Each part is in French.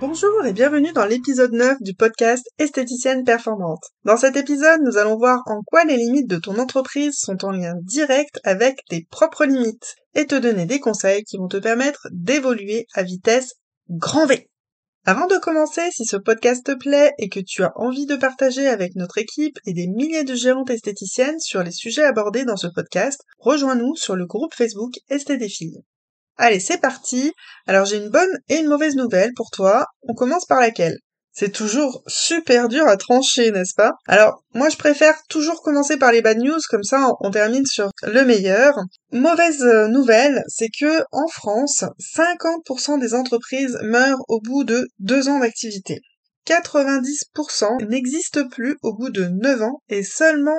Bonjour et bienvenue dans l'épisode 9 du podcast Esthéticienne Performante. Dans cet épisode, nous allons voir en quoi les limites de ton entreprise sont en lien direct avec tes propres limites et te donner des conseils qui vont te permettre d'évoluer à vitesse grand V. Avant de commencer, si ce podcast te plaît et que tu as envie de partager avec notre équipe et des milliers de géantes esthéticiennes sur les sujets abordés dans ce podcast, rejoins-nous sur le groupe Facebook Esté des. Allez, c'est parti. Alors j'ai une bonne et une mauvaise nouvelle pour toi. On commence par laquelle? C'est toujours super dur à trancher, n'est-ce pas? Alors, moi je préfère toujours commencer par les bad news, comme ça on termine sur le meilleur. Mauvaise nouvelle, c'est que en France, 50% des entreprises meurent au bout de deux ans d'activité. 90% n'existent plus au bout de 9 ans et seulement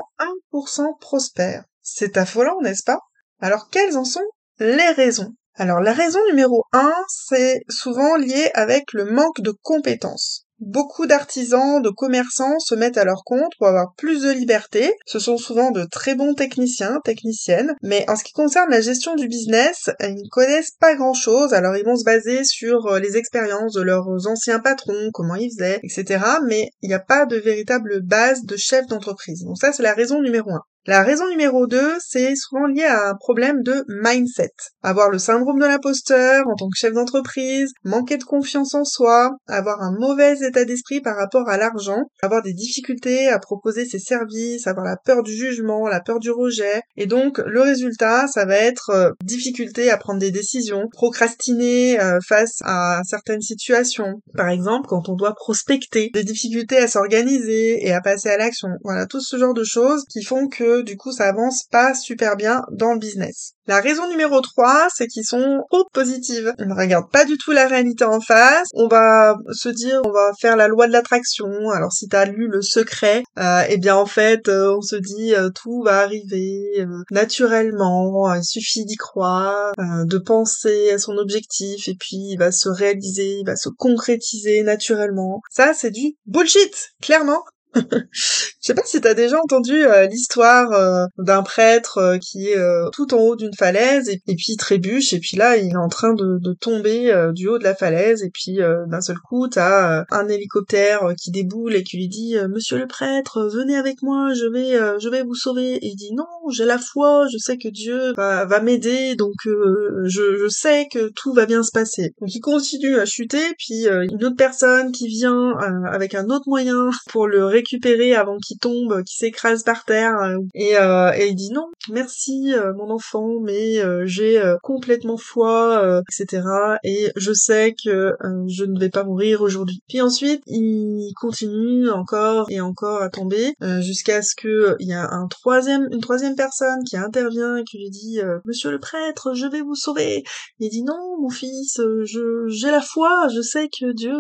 1% prospèrent. C'est affolant, n'est-ce pas? Alors quelles en sont les raisons? Alors la raison numéro 1, c'est souvent lié avec le manque de compétences. Beaucoup d'artisans, de commerçants se mettent à leur compte pour avoir plus de liberté. Ce sont souvent de très bons techniciens, techniciennes, mais en ce qui concerne la gestion du business, ils ne connaissent pas grand chose, alors ils vont se baser sur euh, les expériences de leurs anciens patrons, comment ils faisaient, etc. Mais il n'y a pas de véritable base de chef d'entreprise. Donc ça, c'est la raison numéro 1. La raison numéro 2, c'est souvent lié à un problème de mindset. Avoir le syndrome de l'imposteur en tant que chef d'entreprise, manquer de confiance en soi, avoir un mauvais état d'esprit par rapport à l'argent, avoir des difficultés à proposer ses services, avoir la peur du jugement, la peur du rejet. Et donc, le résultat, ça va être euh, difficulté à prendre des décisions, procrastiner euh, face à certaines situations. Par exemple, quand on doit prospecter, des difficultés à s'organiser et à passer à l'action. Voilà, tout ce genre de choses qui font que du coup ça avance pas super bien dans le business. La raison numéro 3, c'est qu'ils sont trop positives. Ils ne regardent pas du tout la réalité en face. On va se dire, on va faire la loi de l'attraction. Alors si t'as lu Le Secret, euh, eh bien en fait, euh, on se dit euh, tout va arriver euh, naturellement. Il suffit d'y croire, de penser à son objectif et puis il va se réaliser, il va se concrétiser naturellement. Ça, c'est du bullshit, clairement. Je sais pas si t'as déjà entendu euh, l'histoire euh, d'un prêtre euh, qui est tout en haut d'une falaise et, puis il trébuche et puis là il est en train de, de tomber du haut de la falaise et puis d'un seul coup t'as un hélicoptère qui déboule et qui lui dit Monsieur le prêtre venez avec moi je vais je vais vous sauver et il dit non j'ai la foi je sais que Dieu va, m'aider donc je, je sais que tout va bien se passer donc il continue à chuter puis une autre personne qui vient avec un autre moyen pour le récupérer avant qu'il tombe, qu'il s'écrase par terre. Euh, et, euh, et, il dit non, merci euh, mon enfant, mais j'ai complètement foi, etc. Et je sais que je ne vais pas mourir aujourd'hui. Puis ensuite, il continue encore et encore à tomber jusqu'à ce que il y a un troisième, une troisième personne qui intervient et qui lui dit Monsieur le prêtre, je vais vous sauver. Il dit non, mon fils, je j'ai la foi, je sais que Dieu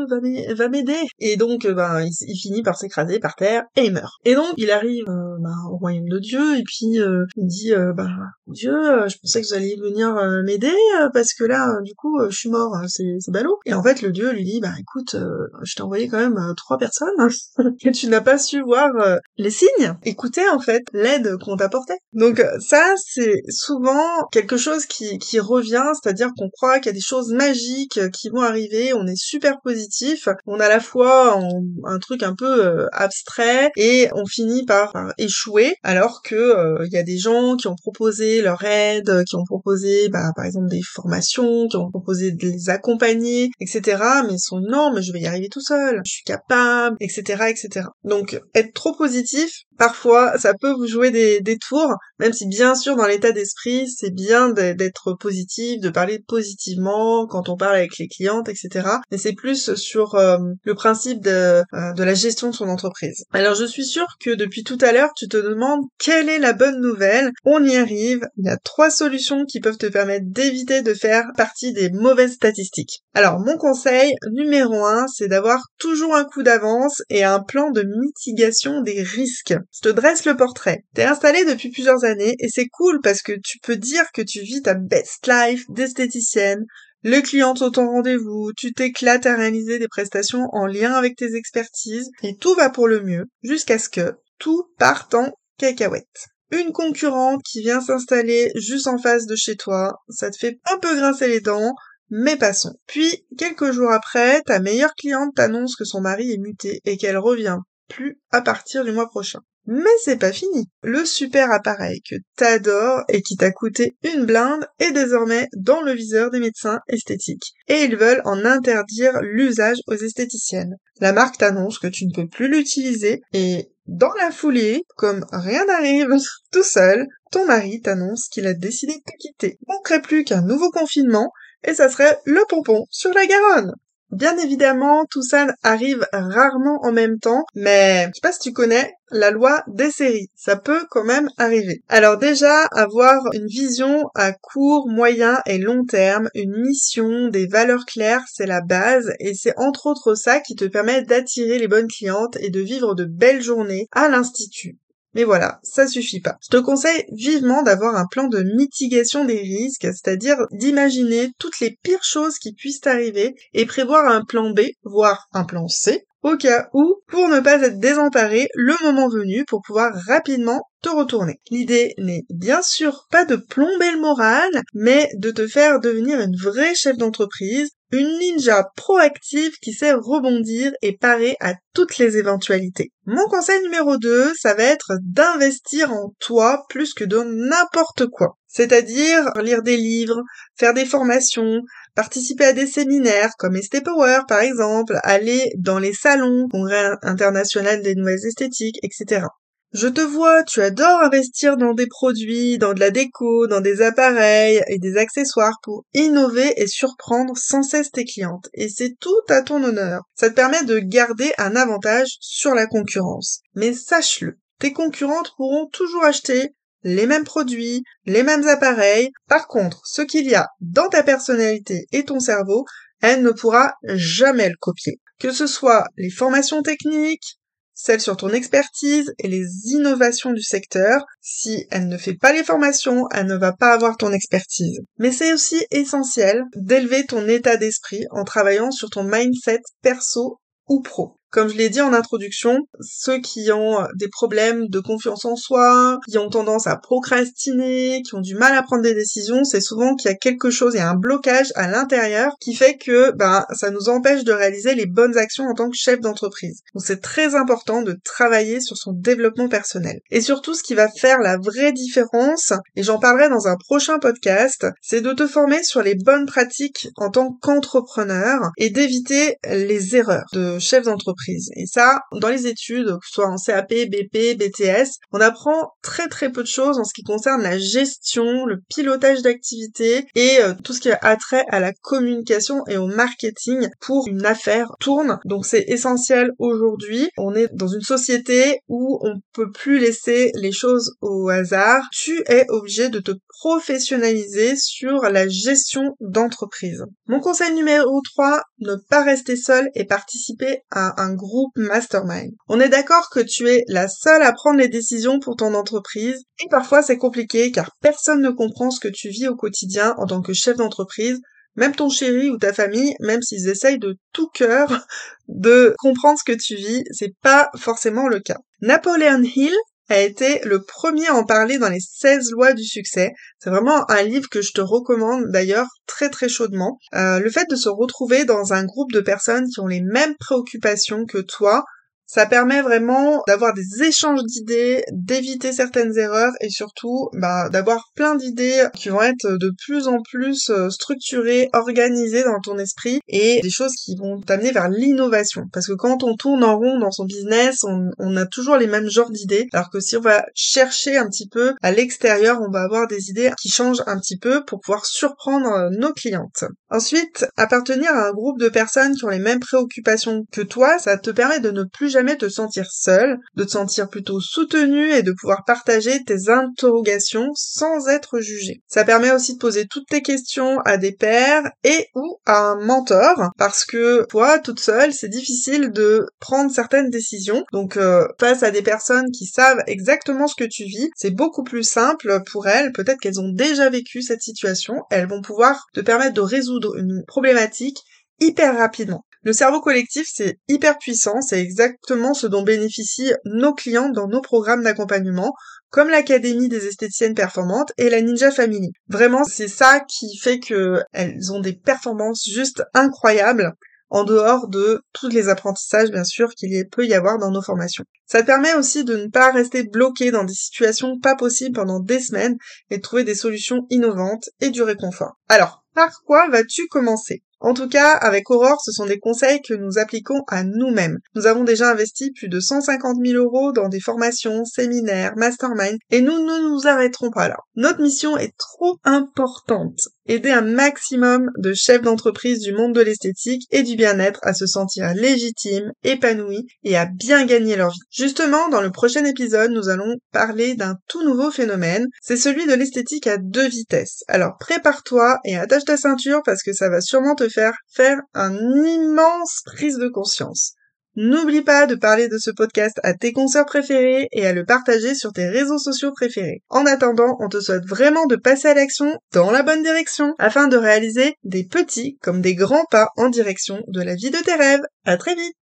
va m'aider. Et donc, ben, il, finit par s'écraser par terre et il meurt. Et donc il arrive euh, bah, au royaume de Dieu et puis euh, il dit euh, bah Dieu, je pensais que vous alliez venir m'aider parce que là du coup je suis mort, hein, c'est ballot. Et en fait le Dieu lui dit bah écoute, je t'ai envoyé quand même trois personnes que tu n'as pas su voir les signes. Écoutez en fait l'aide qu'on t'apportait. Donc ça c'est souvent quelque chose qui qui revient, c'est-à-dire qu'on croit qu'il y a des choses magiques qui vont arriver, on est super positif, on a la fois un truc un peu abstrait et on finit par, échouer alors que il euh, y a des gens qui ont proposé leur aide, qui ont proposé bah, par exemple des formations, qui ont proposé de les accompagner, etc. Mais ils sont non, mais je vais y arriver tout seul, je suis capable, etc., etc. Donc être trop positif, parfois ça peut vous jouer des, des tours, même si bien sûr dans l'état d'esprit c'est bien d'être positif, de parler positivement quand on parle avec les clientes, etc. Mais c'est plus sur euh, le principe de, euh, de la gestion de son entreprise. Alors je suis sûre que depuis tout à l'heure tu te demandes quelle est la bonne nouvelle On y arrive. Il y a trois solutions qui peuvent te permettre d'éviter de faire partie des mauvaises statistiques. Alors, mon conseil numéro un, c'est d'avoir toujours un coup d'avance et un plan de mitigation des risques. Je te dresse le portrait. T'es installé depuis plusieurs années et c'est cool parce que tu peux dire que tu vis ta best life d'esthéticienne, le client au ton rendez-vous, tu t'éclates à réaliser des prestations en lien avec tes expertises, et tout va pour le mieux, jusqu'à ce que tout parte en cacahuète. Une concurrente qui vient s'installer juste en face de chez toi, ça te fait un peu grincer les dents, mais passons. Puis, quelques jours après, ta meilleure cliente t'annonce que son mari est muté et qu'elle revient plus à partir du mois prochain. Mais c'est pas fini. Le super appareil que t'adores et qui t'a coûté une blinde est désormais dans le viseur des médecins esthétiques. Et ils veulent en interdire l'usage aux esthéticiennes. La marque t'annonce que tu ne peux plus l'utiliser et dans la foulée, comme rien n'arrive, tout seul, ton mari t'annonce qu'il a décidé de te quitter. Manquerait plus qu'un nouveau confinement et ça serait le pompon sur la Garonne. Bien évidemment, tout ça arrive rarement en même temps, mais je sais pas si tu connais la loi des séries. Ça peut quand même arriver. Alors déjà, avoir une vision à court, moyen et long terme, une mission, des valeurs claires, c'est la base et c'est entre autres ça qui te permet d'attirer les bonnes clientes et de vivre de belles journées à l'institut. Mais voilà, ça suffit pas. Je te conseille vivement d'avoir un plan de mitigation des risques, c'est-à-dire d'imaginer toutes les pires choses qui puissent arriver et prévoir un plan B, voire un plan C, au cas où, pour ne pas être désemparé le moment venu pour pouvoir rapidement te retourner. L'idée n'est bien sûr pas de plomber le moral, mais de te faire devenir une vraie chef d'entreprise, une ninja proactive qui sait rebondir et parer à toutes les éventualités. Mon conseil numéro 2, ça va être d'investir en toi plus que de n'importe quoi. C'est-à-dire lire des livres, faire des formations, participer à des séminaires comme ST Power par exemple, aller dans les salons, congrès international des nouvelles esthétiques, etc. Je te vois, tu adores investir dans des produits, dans de la déco, dans des appareils et des accessoires pour innover et surprendre sans cesse tes clientes. Et c'est tout à ton honneur. Ça te permet de garder un avantage sur la concurrence. Mais sache-le, tes concurrentes pourront toujours acheter les mêmes produits, les mêmes appareils. Par contre, ce qu'il y a dans ta personnalité et ton cerveau, elle ne pourra jamais le copier. Que ce soit les formations techniques, celles sur ton expertise et les innovations du secteur. Si elle ne fait pas les formations, elle ne va pas avoir ton expertise. Mais c'est aussi essentiel d'élever ton état d'esprit en travaillant sur ton mindset perso ou pro. Comme je l'ai dit en introduction, ceux qui ont des problèmes de confiance en soi, qui ont tendance à procrastiner, qui ont du mal à prendre des décisions, c'est souvent qu'il y a quelque chose, il y a un blocage à l'intérieur qui fait que ben ça nous empêche de réaliser les bonnes actions en tant que chef d'entreprise. Donc c'est très important de travailler sur son développement personnel. Et surtout ce qui va faire la vraie différence, et j'en parlerai dans un prochain podcast, c'est de te former sur les bonnes pratiques en tant qu'entrepreneur et d'éviter les erreurs de chef d'entreprise et ça, dans les études, que ce soit en CAP, BP, BTS, on apprend très très peu de choses en ce qui concerne la gestion, le pilotage d'activité et euh, tout ce qui a trait à la communication et au marketing pour une affaire tourne. Donc c'est essentiel aujourd'hui. On est dans une société où on peut plus laisser les choses au hasard. Tu es obligé de te professionnaliser sur la gestion d'entreprise. Mon conseil numéro 3, ne pas rester seul et participer à un groupe mastermind. On est d'accord que tu es la seule à prendre les décisions pour ton entreprise et parfois c'est compliqué car personne ne comprend ce que tu vis au quotidien en tant que chef d'entreprise. Même ton chéri ou ta famille, même s'ils essayent de tout cœur de comprendre ce que tu vis, c'est pas forcément le cas. Napoleon Hill a été le premier à en parler dans les 16 lois du succès. C'est vraiment un livre que je te recommande d'ailleurs très très chaudement. Euh, le fait de se retrouver dans un groupe de personnes qui ont les mêmes préoccupations que toi, ça permet vraiment d'avoir des échanges d'idées, d'éviter certaines erreurs et surtout bah, d'avoir plein d'idées qui vont être de plus en plus euh, structurées, organisées dans ton esprit et des choses qui vont t'amener vers l'innovation. Parce que quand on tourne en rond dans son business, on, on a toujours les mêmes genres d'idées, alors que si on va chercher un petit peu à l'extérieur, on va avoir des idées qui changent un petit peu pour pouvoir surprendre euh, nos clientes. Ensuite, appartenir à un groupe de personnes qui ont les mêmes préoccupations que toi, ça te permet de ne plus jamais jamais te sentir seul, de te sentir plutôt soutenu et de pouvoir partager tes interrogations sans être jugé. Ça permet aussi de poser toutes tes questions à des pairs et ou à un mentor parce que toi toute seule c'est difficile de prendre certaines décisions. Donc euh, face à des personnes qui savent exactement ce que tu vis, c'est beaucoup plus simple pour elles. Peut-être qu'elles ont déjà vécu cette situation. Elles vont pouvoir te permettre de résoudre une problématique hyper rapidement. Le cerveau collectif, c'est hyper puissant, c'est exactement ce dont bénéficient nos clients dans nos programmes d'accompagnement, comme l'Académie des esthéticiennes performantes et la Ninja Family. Vraiment, c'est ça qui fait qu'elles ont des performances juste incroyables en dehors de tous les apprentissages bien sûr qu'il peut y avoir dans nos formations. Ça permet aussi de ne pas rester bloqué dans des situations pas possibles pendant des semaines et de trouver des solutions innovantes et du réconfort. Alors, par quoi vas-tu commencer? En tout cas, avec Aurore, ce sont des conseils que nous appliquons à nous-mêmes. Nous avons déjà investi plus de 150 000 euros dans des formations, séminaires, masterminds, et nous ne nous arrêterons pas là. Notre mission est trop importante aider un maximum de chefs d'entreprise du monde de l'esthétique et du bien-être à se sentir légitimes, épanouis et à bien gagner leur vie. Justement, dans le prochain épisode, nous allons parler d'un tout nouveau phénomène, c'est celui de l'esthétique à deux vitesses. Alors prépare-toi et attache ta ceinture parce que ça va sûrement te faire faire un immense prise de conscience. N'oublie pas de parler de ce podcast à tes consoeurs préférés et à le partager sur tes réseaux sociaux préférés. En attendant, on te souhaite vraiment de passer à l'action dans la bonne direction afin de réaliser des petits comme des grands pas en direction de la vie de tes rêves. À très vite!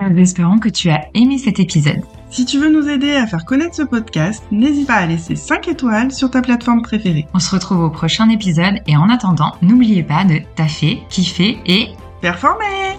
Nous espérons que tu as aimé cet épisode. Si tu veux nous aider à faire connaître ce podcast, n'hésite pas à laisser 5 étoiles sur ta plateforme préférée. On se retrouve au prochain épisode et en attendant, n'oubliez pas de taffer, kiffer et performer